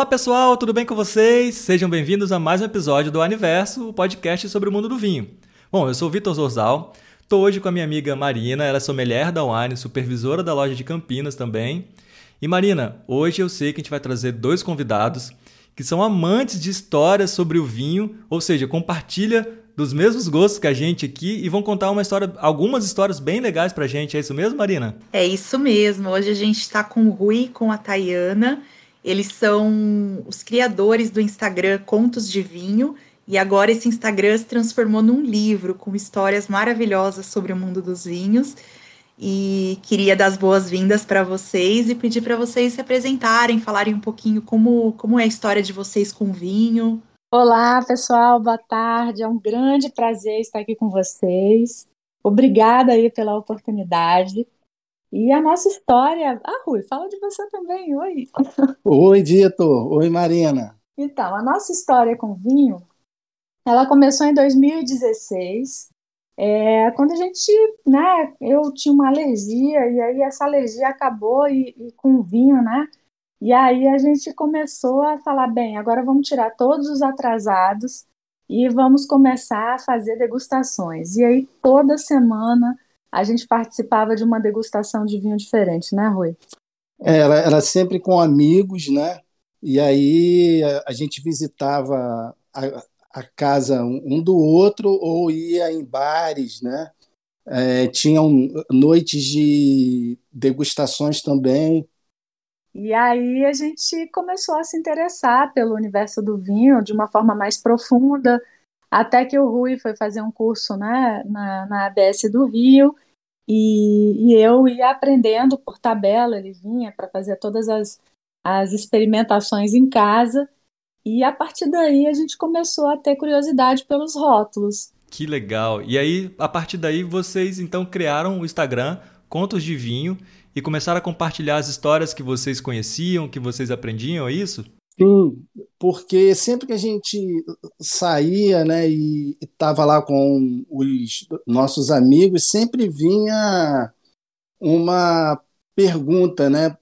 Olá pessoal, tudo bem com vocês? Sejam bem-vindos a mais um episódio do Aniverso, o podcast sobre o mundo do vinho. Bom, eu sou o Vitor Zorzal, estou hoje com a minha amiga Marina, ela é sommelier da Wine, supervisora da loja de Campinas também. E Marina, hoje eu sei que a gente vai trazer dois convidados que são amantes de histórias sobre o vinho, ou seja, compartilha dos mesmos gostos que a gente aqui e vão contar uma história, algumas histórias bem legais pra gente. É isso mesmo, Marina? É isso mesmo. Hoje a gente está com o Rui com a Tayana. Eles são os criadores do Instagram Contos de Vinho. E agora esse Instagram se transformou num livro com histórias maravilhosas sobre o mundo dos vinhos. E queria dar as boas-vindas para vocês e pedir para vocês se apresentarem, falarem um pouquinho como, como é a história de vocês com vinho. Olá, pessoal, boa tarde. É um grande prazer estar aqui com vocês. Obrigada aí pela oportunidade. E a nossa história. Ah, Rui, fala de você também. Oi. Oi, Vitor. Oi, Marina. Então, a nossa história com vinho, ela começou em 2016, é, quando a gente, né, eu tinha uma alergia e aí essa alergia acabou e, e com o vinho, né, e aí a gente começou a falar, bem, agora vamos tirar todos os atrasados e vamos começar a fazer degustações. E aí toda semana a gente participava de uma degustação de vinho diferente, né, Rui? É, era, era sempre com amigos, né? E aí a, a gente visitava a, a casa um do outro ou ia em bares, né? É, tinham noites de degustações também. E aí a gente começou a se interessar pelo universo do vinho de uma forma mais profunda, até que o Rui foi fazer um curso né, na, na ABS do Rio, e, e eu ia aprendendo por tabela, ele vinha para fazer todas as, as experimentações em casa, e a partir daí a gente começou a ter curiosidade pelos rótulos. Que legal! E aí, a partir daí, vocês então criaram o Instagram Contos de Vinho e começaram a compartilhar as histórias que vocês conheciam, que vocês aprendiam, é isso? Sim, porque sempre que a gente saía, né, e estava lá com os nossos amigos, sempre vinha uma pergunta, né?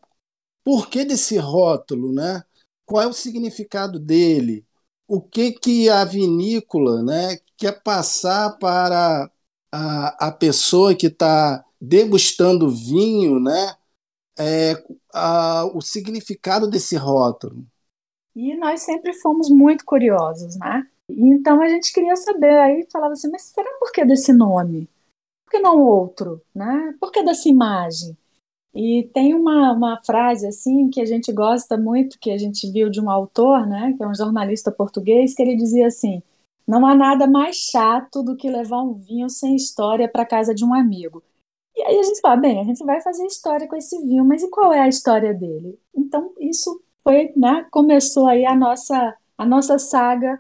Por que desse rótulo, né? Qual é o significado dele? O que que a vinícola, né, quer passar para a, a pessoa que está degustando vinho, né? É, a, o significado desse rótulo. E nós sempre fomos muito curiosos, né? Então a gente queria saber, aí falava assim, mas será por que desse nome? Por que não outro? Né? Por que dessa imagem? E tem uma, uma frase assim que a gente gosta muito, que a gente viu de um autor, né, que é um jornalista português, que ele dizia assim: não há nada mais chato do que levar um vinho sem história para casa de um amigo. E aí a gente fala, bem, a gente vai fazer história com esse vinho, mas e qual é a história dele? Então isso foi, né, começou aí a nossa a nossa saga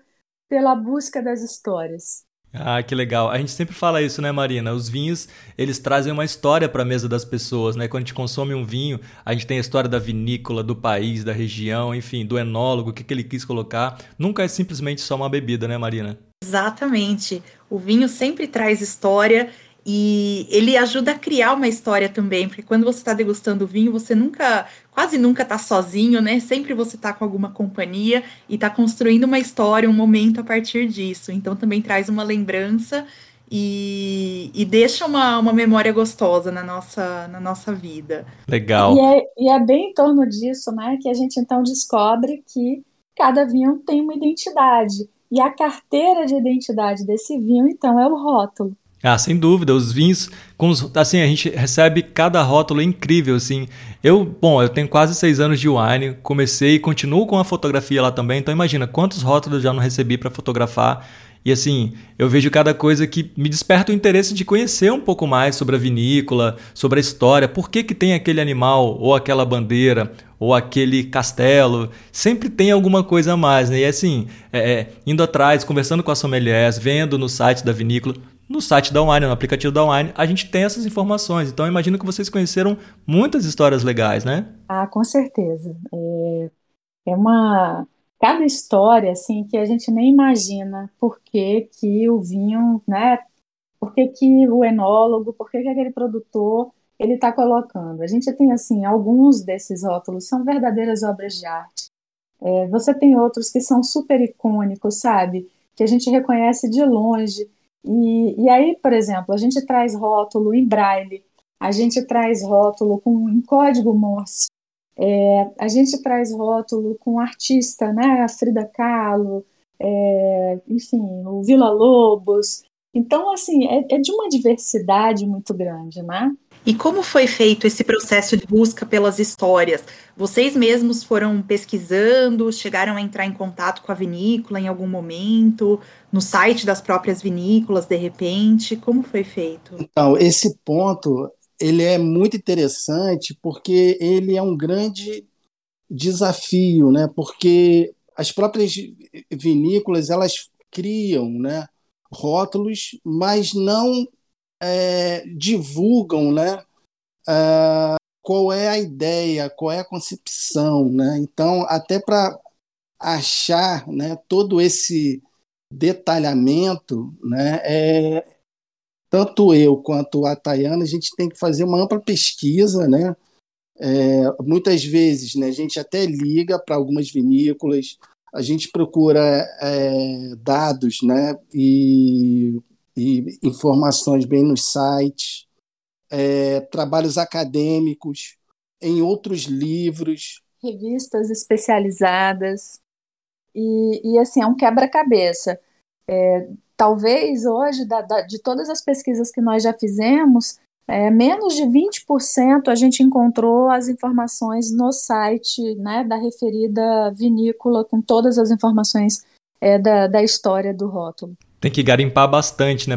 pela busca das histórias. Ah, que legal. A gente sempre fala isso, né, Marina? Os vinhos, eles trazem uma história para a mesa das pessoas, né? Quando a gente consome um vinho, a gente tem a história da vinícola, do país, da região, enfim, do enólogo, o que, que ele quis colocar. Nunca é simplesmente só uma bebida, né, Marina? Exatamente. O vinho sempre traz história e ele ajuda a criar uma história também, porque quando você está degustando vinho, você nunca, quase nunca está sozinho, né? Sempre você está com alguma companhia e está construindo uma história, um momento a partir disso. Então também traz uma lembrança e, e deixa uma, uma memória gostosa na nossa, na nossa vida. Legal. E é, e é bem em torno disso, né, que a gente então descobre que cada vinho tem uma identidade. E a carteira de identidade desse vinho, então, é o rótulo. Ah, sem dúvida, os vinhos, os, assim, a gente recebe cada rótulo incrível, assim. Eu, bom, eu tenho quase seis anos de wine, comecei e continuo com a fotografia lá também, então imagina quantos rótulos eu já não recebi para fotografar. E assim, eu vejo cada coisa que me desperta o interesse de conhecer um pouco mais sobre a vinícola, sobre a história, por que, que tem aquele animal, ou aquela bandeira, ou aquele castelo. Sempre tem alguma coisa a mais, né? E assim, é, é, indo atrás, conversando com as sommeliers, vendo no site da vinícola, no site da Wine, no aplicativo da Wine, a gente tem essas informações. Então, imagino que vocês conheceram muitas histórias legais, né? Ah, com certeza. É, é uma cada história assim que a gente nem imagina por que, que o vinho, né? Por que, que o enólogo, por que, que aquele produtor ele está colocando. A gente tem assim alguns desses rótulos são verdadeiras obras de arte. É, você tem outros que são super icônicos, sabe? Que a gente reconhece de longe. E, e aí, por exemplo, a gente traz rótulo em braille, a gente traz rótulo com, em código Morse, é, a gente traz rótulo com artista, né? A Frida Kahlo, é, enfim, o Vila Lobos. Então, assim, é, é de uma diversidade muito grande, né? E como foi feito esse processo de busca pelas histórias? Vocês mesmos foram pesquisando, chegaram a entrar em contato com a vinícola em algum momento, no site das próprias vinícolas, de repente? Como foi feito? Então, esse ponto ele é muito interessante porque ele é um grande desafio, né? Porque as próprias vinícolas elas criam, né? Rótulos, mas não é, divulgam né, uh, qual é a ideia, qual é a concepção. Né? Então, até para achar né, todo esse detalhamento, né, é, tanto eu quanto a Tayana, a gente tem que fazer uma ampla pesquisa, né? É, muitas vezes né, a gente até liga para algumas vinícolas, a gente procura é, dados né, e e informações bem nos sites, é, trabalhos acadêmicos, em outros livros. Revistas especializadas. E, e assim, é um quebra-cabeça. É, talvez hoje, da, da, de todas as pesquisas que nós já fizemos, é, menos de 20% a gente encontrou as informações no site né, da referida vinícola, com todas as informações é, da, da história do rótulo tem que garimpar bastante, né,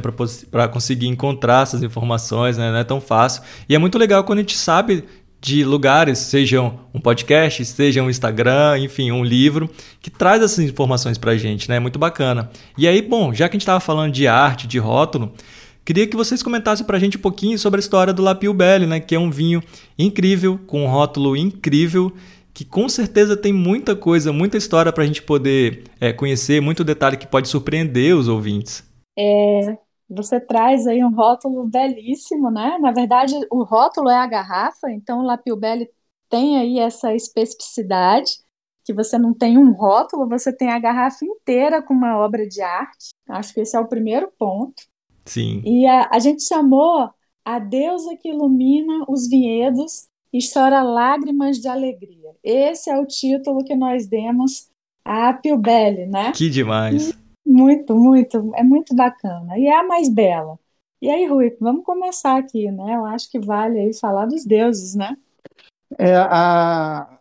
para conseguir encontrar essas informações, né? Não é tão fácil. E é muito legal quando a gente sabe de lugares, sejam um podcast, seja um Instagram, enfim, um livro, que traz essas informações para a gente, né? É muito bacana. E aí, bom, já que a gente estava falando de arte, de rótulo, queria que vocês comentassem para a gente um pouquinho sobre a história do Lapio Belli, né? Que é um vinho incrível, com um rótulo incrível que com certeza tem muita coisa, muita história para a gente poder é, conhecer, muito detalhe que pode surpreender os ouvintes. É, você traz aí um rótulo belíssimo, né? Na verdade, o rótulo é a garrafa, então o Lapio Belli tem aí essa especificidade, que você não tem um rótulo, você tem a garrafa inteira com uma obra de arte. Acho que esse é o primeiro ponto. Sim. E a, a gente chamou a deusa que ilumina os vinhedos e chora lágrimas de alegria. Esse é o título que nós demos à Pilbelli, né? Que demais! E muito, muito, é muito bacana. E é a mais bela. E aí, Rui, vamos começar aqui, né? Eu acho que vale aí falar dos deuses, né? É, a...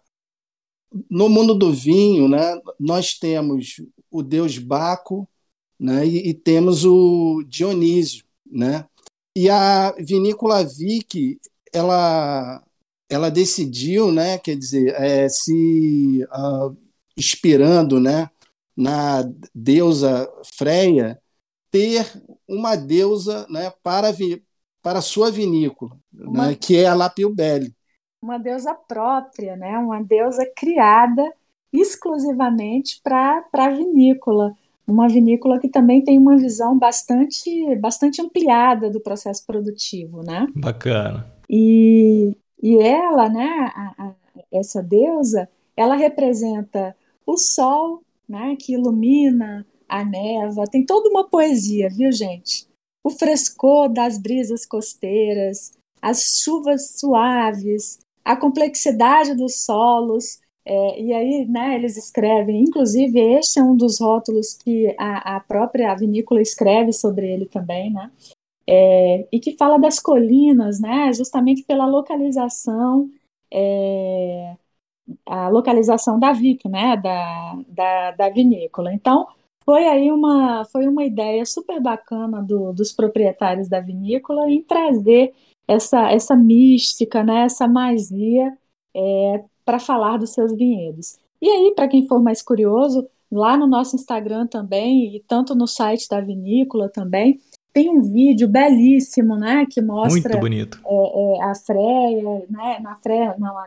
No mundo do vinho, né, nós temos o deus Baco né, e, e temos o Dionísio. Né? E a vinícola Vic, ela ela decidiu, né, quer dizer, é, se uh, inspirando, né, na deusa Freia, ter uma deusa, né, para vi, para sua vinícola, uma, né, que é a Lapiubelli. Uma deusa própria, né, uma deusa criada exclusivamente para a vinícola, uma vinícola que também tem uma visão bastante bastante ampliada do processo produtivo, né? Bacana. E, e ela, né, a, a, essa deusa, ela representa o sol, né, que ilumina a neva. Tem toda uma poesia, viu, gente? O frescor das brisas costeiras, as chuvas suaves, a complexidade dos solos. É, e aí, né, eles escrevem, inclusive, este é um dos rótulos que a, a própria vinícola escreve sobre ele também, né? É, e que fala das colinas, né, justamente pela localização, é, a localização da Vic, né, da, da, da vinícola. Então, foi aí uma, foi uma ideia super bacana do, dos proprietários da vinícola em trazer essa, essa mística, né, essa magia é, para falar dos seus vinhedos. E aí, para quem for mais curioso, lá no nosso Instagram também, e tanto no site da vinícola também, tem um vídeo belíssimo, né, que mostra Muito bonito. É, é, a Freia, né, na Freia, não, a,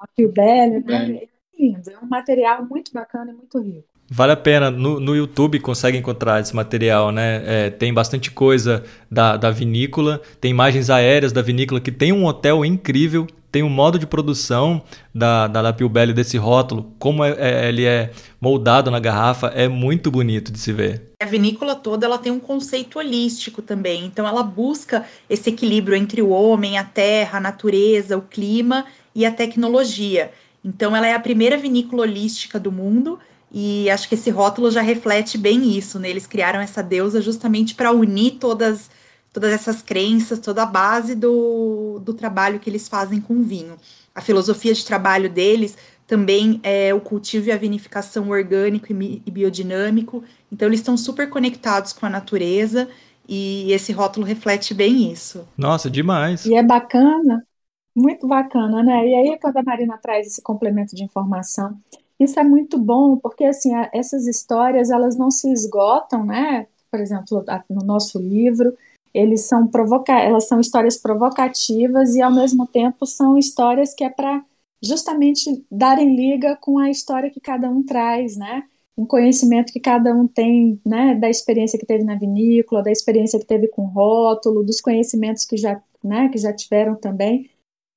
a Pilbelli, né, é lindo, é um material muito bacana e muito rico. Vale a pena. No, no YouTube consegue encontrar esse material, né? É, tem bastante coisa da, da vinícola, tem imagens aéreas da vinícola, que tem um hotel incrível, tem um modo de produção da, da La Belli desse rótulo, como é, é, ele é moldado na garrafa, é muito bonito de se ver. A vinícola toda ela tem um conceito holístico também, então ela busca esse equilíbrio entre o homem, a terra, a natureza, o clima e a tecnologia. Então ela é a primeira vinícola holística do mundo e acho que esse rótulo já reflete bem isso, né? Eles criaram essa deusa justamente para unir todas, todas essas crenças, toda a base do, do trabalho que eles fazem com o vinho. A filosofia de trabalho deles também é o cultivo e a vinificação orgânico e biodinâmico. Então, eles estão super conectados com a natureza e esse rótulo reflete bem isso. Nossa, demais. E é bacana, muito bacana, né? E aí, quando a Marina traz esse complemento de informação, isso é muito bom, porque assim, essas histórias elas não se esgotam, né? Por exemplo, no nosso livro, eles são provoca elas são histórias provocativas e ao mesmo tempo são histórias que é para justamente darem liga com a história que cada um traz, né? Um conhecimento que cada um tem, né, da experiência que teve na vinícola, da experiência que teve com rótulo, dos conhecimentos que já, né, que já tiveram também.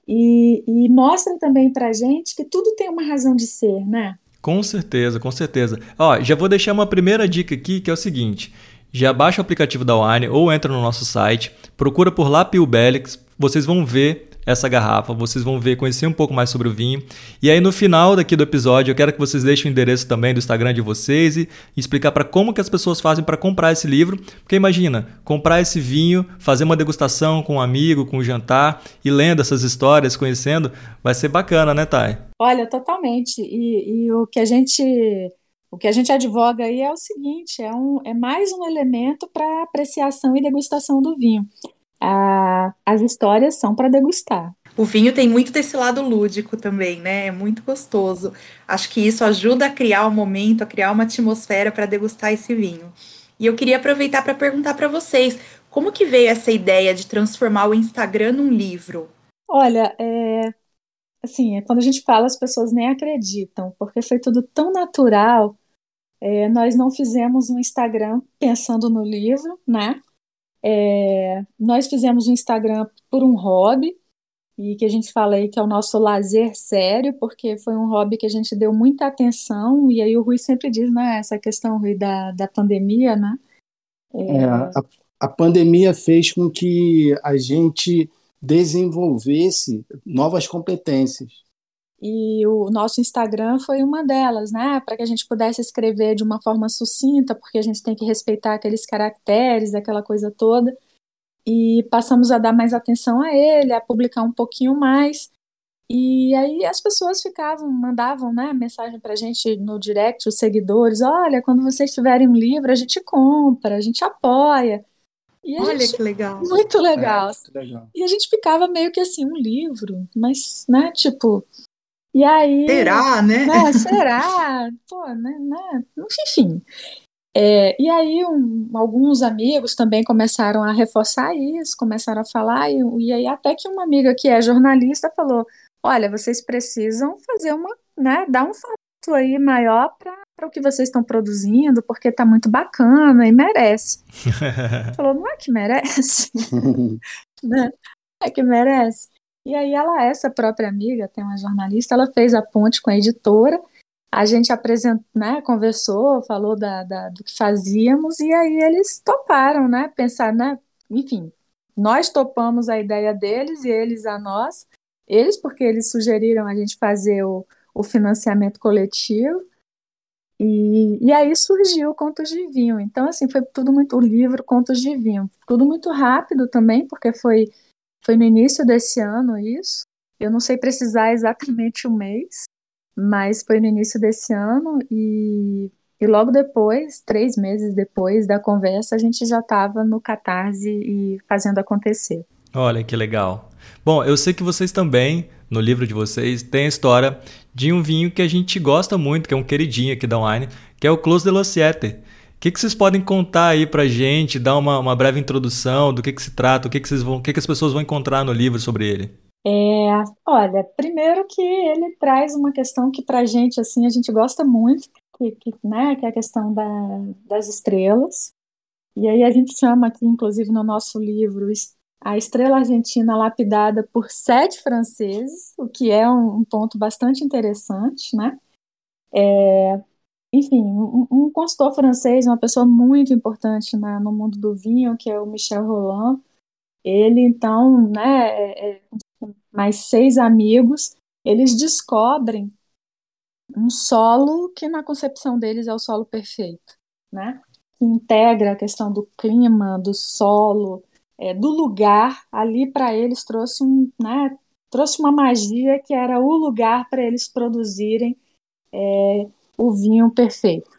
E, e mostra também para gente que tudo tem uma razão de ser, né? Com certeza, com certeza. Ó, já vou deixar uma primeira dica aqui, que é o seguinte. Já baixa o aplicativo da Wine ou entra no nosso site, procura por Belix, vocês vão ver essa garrafa, vocês vão ver, conhecer um pouco mais sobre o vinho. E aí no final daqui do episódio, eu quero que vocês deixem o endereço também do Instagram de vocês e explicar para como que as pessoas fazem para comprar esse livro, porque imagina, comprar esse vinho, fazer uma degustação com um amigo, com um jantar e lendo essas histórias, conhecendo, vai ser bacana, né, Thay? Olha, totalmente. E, e o que a gente o que a gente advoga aí é o seguinte: é, um, é mais um elemento para apreciação e degustação do vinho as histórias são para degustar. O vinho tem muito desse lado lúdico também, né? É muito gostoso. Acho que isso ajuda a criar um momento, a criar uma atmosfera para degustar esse vinho. E eu queria aproveitar para perguntar para vocês, como que veio essa ideia de transformar o Instagram num livro? Olha, é, assim, é quando a gente fala, as pessoas nem acreditam, porque foi tudo tão natural. É, nós não fizemos um Instagram pensando no livro, né? É, nós fizemos um Instagram por um hobby, e que a gente fala aí que é o nosso lazer sério, porque foi um hobby que a gente deu muita atenção, e aí o Rui sempre diz, né, essa questão, Rui, da, da pandemia, né? É... É, a, a pandemia fez com que a gente desenvolvesse novas competências. E o nosso Instagram foi uma delas, né? Para que a gente pudesse escrever de uma forma sucinta, porque a gente tem que respeitar aqueles caracteres, aquela coisa toda. E passamos a dar mais atenção a ele, a publicar um pouquinho mais. E aí as pessoas ficavam, mandavam né, mensagem para a gente no direct, os seguidores: olha, quando vocês tiverem um livro, a gente compra, a gente apoia. Olha gente, que legal. Muito legal. É, legal. E a gente ficava meio que assim, um livro, mas, né, tipo, e aí. Será, né? né será? Pô, né? né? Enfim. É, e aí um, alguns amigos também começaram a reforçar isso, começaram a falar, e, e aí até que uma amiga que é jornalista falou: olha, vocês precisam fazer uma, né, dar um fato aí maior para o que vocês estão produzindo, porque está muito bacana e merece. falou, não é que merece? né? É que merece. E aí ela, essa própria amiga, tem uma jornalista, ela fez a ponte com a editora, a gente apresentou, né, conversou, falou da, da, do que fazíamos, e aí eles toparam, né, pensar, né, enfim, nós topamos a ideia deles e eles a nós, eles porque eles sugeriram a gente fazer o, o financiamento coletivo, e, e aí surgiu Contos de Vinho. Então, assim, foi tudo muito, o livro Contos de Vinho, tudo muito rápido também, porque foi foi no início desse ano isso. Eu não sei precisar exatamente o mês, mas foi no início desse ano e, e logo depois, três meses depois da conversa, a gente já estava no Catarse e fazendo acontecer. Olha que legal. Bom, eu sei que vocês também, no livro de vocês, tem a história de um vinho que a gente gosta muito, que é um queridinho aqui da Wine, que é o Close de Lociete. Que, que vocês podem contar aí pra gente, dar uma, uma breve introdução do que, que se trata, o que, que, vocês vão, que, que as pessoas vão encontrar no livro sobre ele? É, olha, primeiro que ele traz uma questão que pra gente, assim, a gente gosta muito, que, que, né, que é a questão da, das estrelas. E aí a gente chama aqui, inclusive no nosso livro, a estrela argentina lapidada por sete franceses, o que é um, um ponto bastante interessante, né? É, enfim, um, um, consultor francês, uma pessoa muito importante no mundo do vinho, que é o Michel Roland, ele então, né, é, é, mais seis amigos, eles descobrem um solo que na concepção deles é o solo perfeito, né? Que integra a questão do clima, do solo, é, do lugar. Ali para eles trouxe um, né? Trouxe uma magia que era o lugar para eles produzirem é, o vinho perfeito.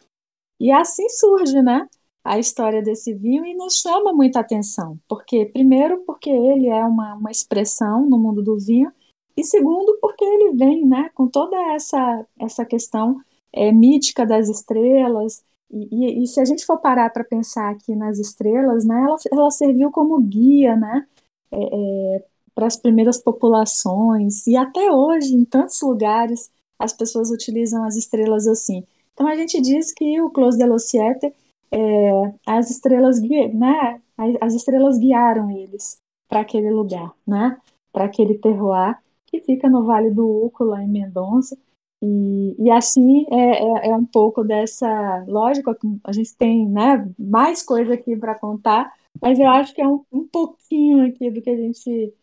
E assim surge, né? A história desse vinho e nos chama muita atenção, porque primeiro porque ele é uma, uma expressão no mundo do vinho e segundo, porque ele vem né, com toda essa, essa questão é, mítica das estrelas. E, e, e, se a gente for parar para pensar aqui nas estrelas, né, ela, ela serviu como guia né, é, é, para as primeiras populações. E até hoje, em tantos lugares, as pessoas utilizam as estrelas assim. Então a gente diz que o Close de los Siete, é, as estrelas né, as estrelas guiaram eles para aquele lugar, né, para aquele terroir que fica no Vale do Uco, lá em Mendonça. E, e assim é, é, é, um pouco dessa. Lógico, a gente tem né, mais coisa aqui para contar, mas eu acho que é um, um pouquinho aqui do que a gente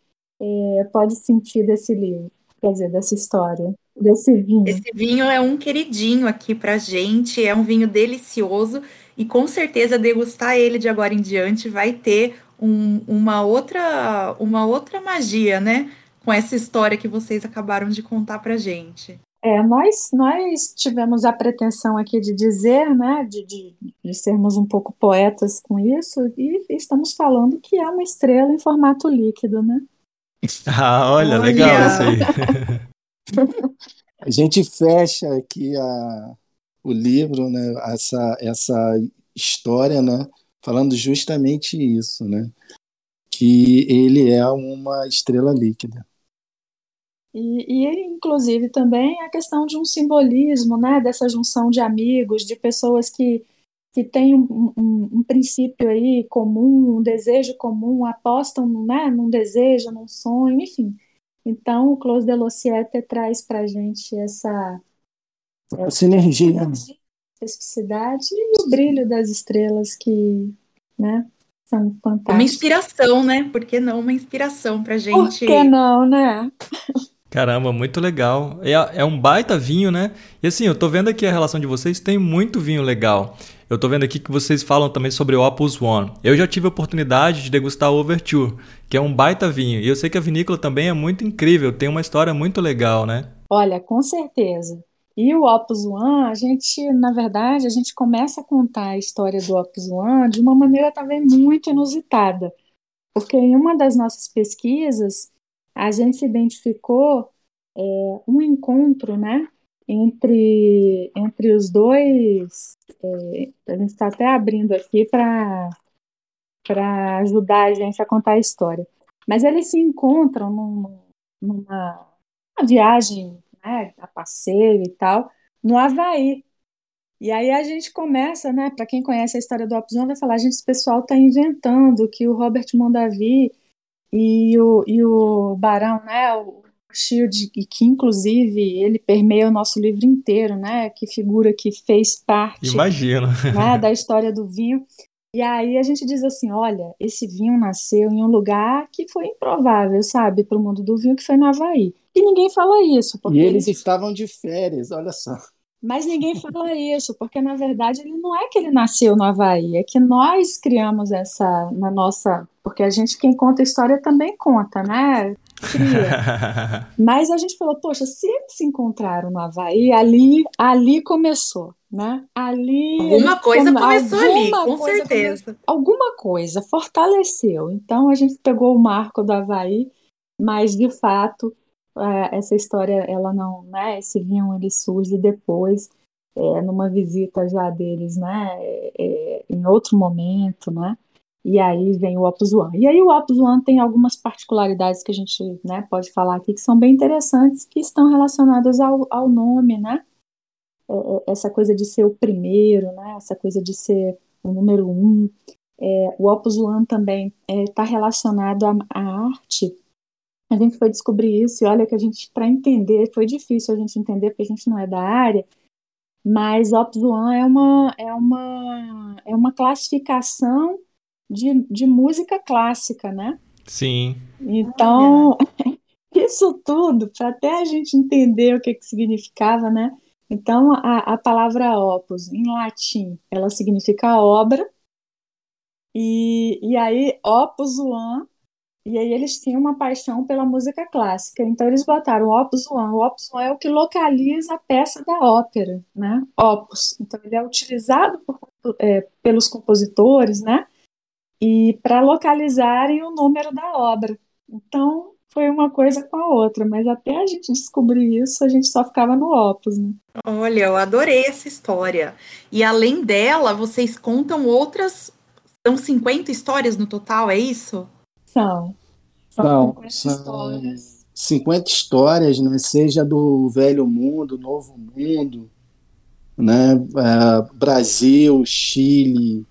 é, pode sentir desse livro, quer dizer, dessa história, desse vinho. Esse vinho é um queridinho aqui para gente, é um vinho delicioso e com certeza degustar ele de agora em diante vai ter um, uma outra uma outra magia, né? com essa história que vocês acabaram de contar para gente. É, nós, nós tivemos a pretensão aqui de dizer, né, de, de, de, sermos um pouco poetas com isso, e estamos falando que é uma estrela em formato líquido, né? Ah, olha, olha. legal isso aí. a gente fecha aqui a, o livro, né, essa, essa história, né, falando justamente isso, né, que ele é uma estrela líquida. E, e, inclusive, também a questão de um simbolismo, né, dessa junção de amigos, de pessoas que, que têm um, um, um princípio aí comum, um desejo comum, apostam né, num desejo, num sonho, enfim. Então, o Close de Lociete traz para a gente essa, sinergia, especificidade e o brilho das estrelas que, né, são fantásticos. Uma inspiração, né? Por que não uma inspiração para gente? Por que não, né? Caramba, muito legal. É, é um baita vinho, né? E assim, eu tô vendo aqui a relação de vocês, tem muito vinho legal. Eu tô vendo aqui que vocês falam também sobre o Opus One. Eu já tive a oportunidade de degustar o Overture, que é um baita vinho. E eu sei que a vinícola também é muito incrível, tem uma história muito legal, né? Olha, com certeza. E o Opus One, a gente, na verdade, a gente começa a contar a história do Opus One de uma maneira também muito inusitada. Porque em uma das nossas pesquisas, a gente identificou é, um encontro, né, entre, entre os dois. É, a gente está até abrindo aqui para ajudar a gente a contar a história. Mas eles se encontram num, numa viagem né, a passeio e tal, no Havaí. E aí a gente começa, né? Para quem conhece a história do Opzon, vai falar: gente, esse pessoal está inventando que o Robert Mondavi e o, e o Barão, né, o Shield, que inclusive ele permeia o nosso livro inteiro, né, que figura que fez parte Imagino. Né, da história do vinho. E aí a gente diz assim, olha, esse vinho nasceu em um lugar que foi improvável, sabe, para o mundo do vinho, que foi no Havaí. E ninguém fala isso. e eles, eles estavam de férias, olha só. Mas ninguém fala isso, porque na verdade ele não é que ele nasceu no Havaí, é que nós criamos essa na nossa. Porque a gente, quem conta a história, também conta, né? Cria. Mas a gente falou, poxa, se eles se encontraram no Havaí, ali, ali começou, né? Ali. Alguma coisa come... começou ali, com certeza. Come... Alguma coisa fortaleceu. Então a gente pegou o marco do Havaí, mas de fato essa história, ela não, né, esse vinho ele surge depois, é, numa visita já deles, né, é, em outro momento, né, e aí vem o Opus One. E aí o Opus One tem algumas particularidades que a gente, né, pode falar aqui que são bem interessantes, que estão relacionadas ao, ao nome, né, é, é, essa coisa de ser o primeiro, né? essa coisa de ser o número um. É, o Opus One também está é, relacionado à, arte. A gente foi descobrir isso e olha que a gente, para entender, foi difícil a gente entender porque a gente não é da área, mas Opus One é uma, é uma, é uma classificação de, de música clássica, né? Sim. Então, isso tudo, para até a gente entender o que, que significava, né? Então, a, a palavra opus, em latim, ela significa obra, e, e aí opus one, e aí eles tinham uma paixão pela música clássica, então eles botaram opus one. O opus one é o que localiza a peça da ópera, né? Opus. Então ele é utilizado por, é, pelos compositores, né? E para localizarem o número da obra. Então, foi uma coisa com a outra, mas até a gente descobrir isso, a gente só ficava no Opus, né? Olha, eu adorei essa história. E além dela, vocês contam outras. São 50 histórias no total, é isso? São. São, 50 são histórias. 50 histórias, né? Seja do Velho Mundo, Novo Mundo, né? Uh, Brasil, Chile,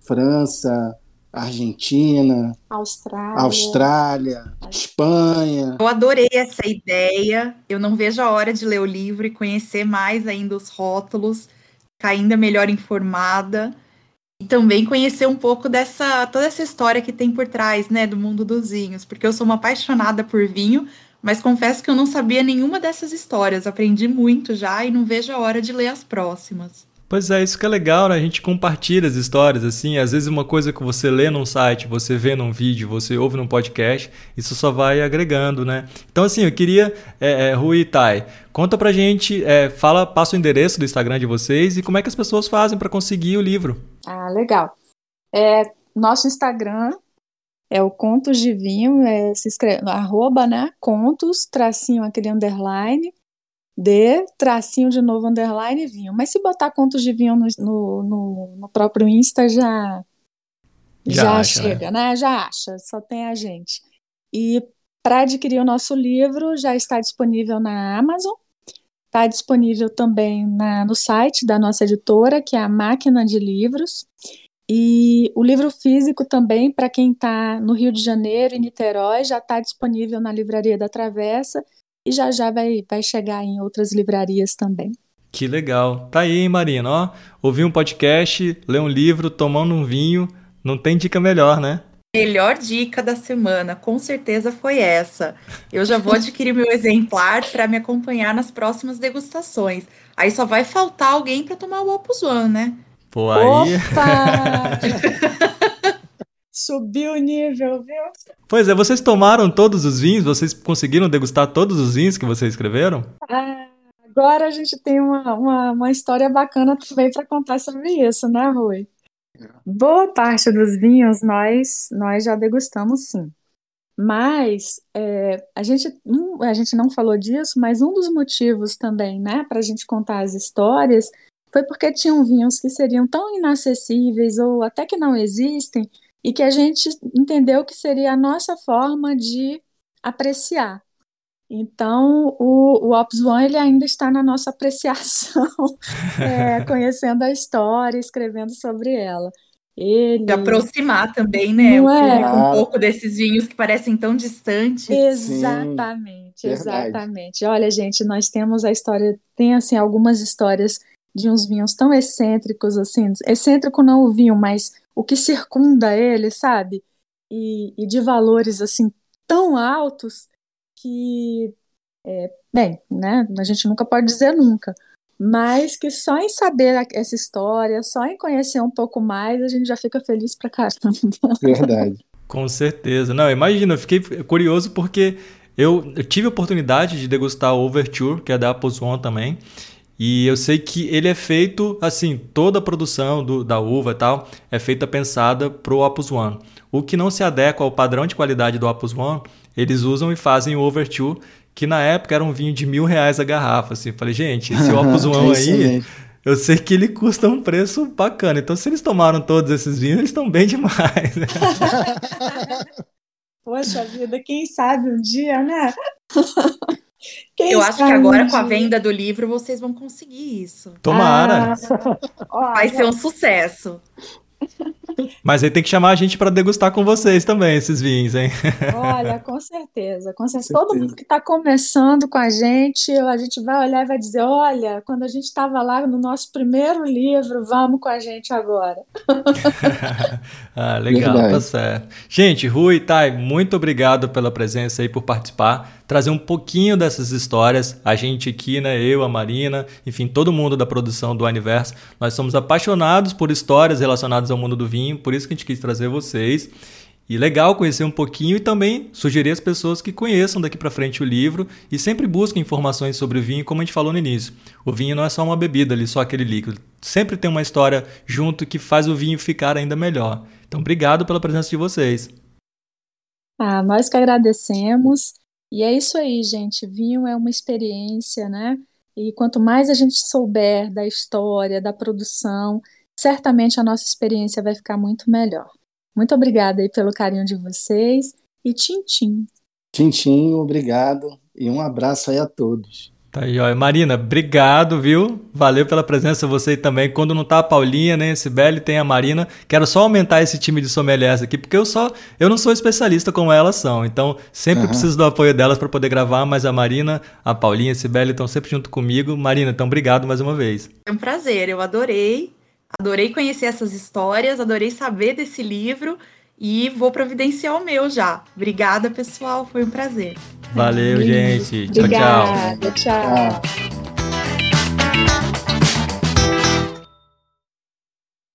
França, Argentina, Austrália, Austrália, Espanha. Eu adorei essa ideia. Eu não vejo a hora de ler o livro e conhecer mais ainda os rótulos, ficar ainda melhor informada e também conhecer um pouco dessa toda essa história que tem por trás, né, do mundo dos vinhos, porque eu sou uma apaixonada por vinho, mas confesso que eu não sabia nenhuma dessas histórias. Aprendi muito já e não vejo a hora de ler as próximas. Pois é, isso que é legal, né? A gente compartilha as histórias, assim. Às vezes uma coisa que você lê num site, você vê num vídeo, você ouve num podcast, isso só vai agregando, né? Então, assim, eu queria, é, é, Rui e Thay, conta pra gente, é, fala, passa o endereço do Instagram de vocês e como é que as pessoas fazem para conseguir o livro. Ah, legal. É, nosso Instagram é o Contos de Vinho, é, se escreve, arroba, né? Contos, tracinho aquele underline, de tracinho de novo, underline vinho. Mas se botar contos de vinho no, no, no, no próprio Insta, já, já, já acha, chega, né? né? Já acha, só tem a gente. E para adquirir o nosso livro, já está disponível na Amazon. Está disponível também na, no site da nossa editora, que é a Máquina de Livros. E o livro físico também, para quem está no Rio de Janeiro e Niterói, já está disponível na Livraria da Travessa e já já vai, vai chegar em outras livrarias também. Que legal. Tá aí, hein, Marina? Ó, ouvir um podcast, ler um livro, tomando um vinho, não tem dica melhor, né? Melhor dica da semana, com certeza foi essa. Eu já vou adquirir meu exemplar para me acompanhar nas próximas degustações. Aí só vai faltar alguém para tomar o Opus One, né? Pô, aí. Opa! Subiu o nível, viu? Pois é, vocês tomaram todos os vinhos? Vocês conseguiram degustar todos os vinhos que vocês escreveram? Ah, agora a gente tem uma, uma, uma história bacana também para contar sobre isso, né, Rui? Boa parte dos vinhos nós, nós já degustamos sim. Mas é, a, gente, um, a gente não falou disso, mas um dos motivos também, né, para a gente contar as histórias foi porque tinham vinhos que seriam tão inacessíveis ou até que não existem, e que a gente entendeu que seria a nossa forma de apreciar. Então, o, o Ops One ele ainda está na nossa apreciação, é, conhecendo a história, escrevendo sobre ela. Ele... De aproximar também, né? Não é? Um pouco desses vinhos que parecem tão distantes. Exatamente, Sim, exatamente. Olha, gente, nós temos a história, tem assim algumas histórias de uns vinhos tão excêntricos, assim, excêntrico não o vinho, mas o que circunda ele, sabe? E, e de valores assim tão altos que, é, bem, né? A gente nunca pode dizer nunca, mas que só em saber essa história, só em conhecer um pouco mais, a gente já fica feliz pra caramba. Verdade. Com certeza. Não, imagina, eu fiquei curioso porque eu, eu tive a oportunidade de degustar o Overture, que é da Apple One também. E eu sei que ele é feito, assim, toda a produção do, da uva e tal é feita pensada para o Opus One. O que não se adequa ao padrão de qualidade do Opus One, eles usam e fazem o Overture, que na época era um vinho de mil reais a garrafa. Assim. Falei, gente, esse Opus One aí, eu sei que ele custa um preço bacana. Então, se eles tomaram todos esses vinhos, eles estão bem demais. Poxa vida, quem sabe um dia, né? Quem Eu acho que agora, com a venda do livro, vocês vão conseguir isso. Tomara! Ah, Vai ser um sucesso. Mas aí tem que chamar a gente para degustar com vocês também esses vinhos, hein? Olha, com certeza, com certeza. Todo mundo que está começando com a gente, a gente vai olhar e vai dizer: olha, quando a gente estava lá no nosso primeiro livro, vamos com a gente agora. ah, legal, Verdade. tá certo. Gente, Rui, Thay, muito obrigado pela presença aí, por participar trazer um pouquinho dessas histórias. A gente aqui, né, eu, a Marina, enfim, todo mundo da produção do Universo, nós somos apaixonados por histórias relacionadas ao mundo do vinho, por isso que a gente quis trazer vocês. E legal conhecer um pouquinho e também sugerir às pessoas que conheçam daqui para frente o livro e sempre busquem informações sobre o vinho, como a gente falou no início. O vinho não é só uma bebida ali, só aquele líquido. Sempre tem uma história junto que faz o vinho ficar ainda melhor. Então, obrigado pela presença de vocês. Ah, nós que agradecemos. E é isso aí, gente. Vinho é uma experiência, né? E quanto mais a gente souber da história, da produção, certamente a nossa experiência vai ficar muito melhor. Muito obrigada aí pelo carinho de vocês e. Tchim tchim, obrigado e um abraço aí a todos. Tá aí, ó. Marina, obrigado, viu? Valeu pela presença você também. Quando não tá a Paulinha, nem a Sibeli, tem a Marina. Quero só aumentar esse time de sommeliers aqui, porque eu só eu não sou especialista como elas são. Então, sempre uhum. preciso do apoio delas para poder gravar, mas a Marina, a Paulinha, a Sibeli estão sempre junto comigo. Marina, então obrigado mais uma vez. É um prazer, eu adorei. Adorei conhecer essas histórias, adorei saber desse livro e vou providenciar o meu já. Obrigada, pessoal, foi um prazer. Valeu, gente. Tchau, Obrigada, tchau. tchau.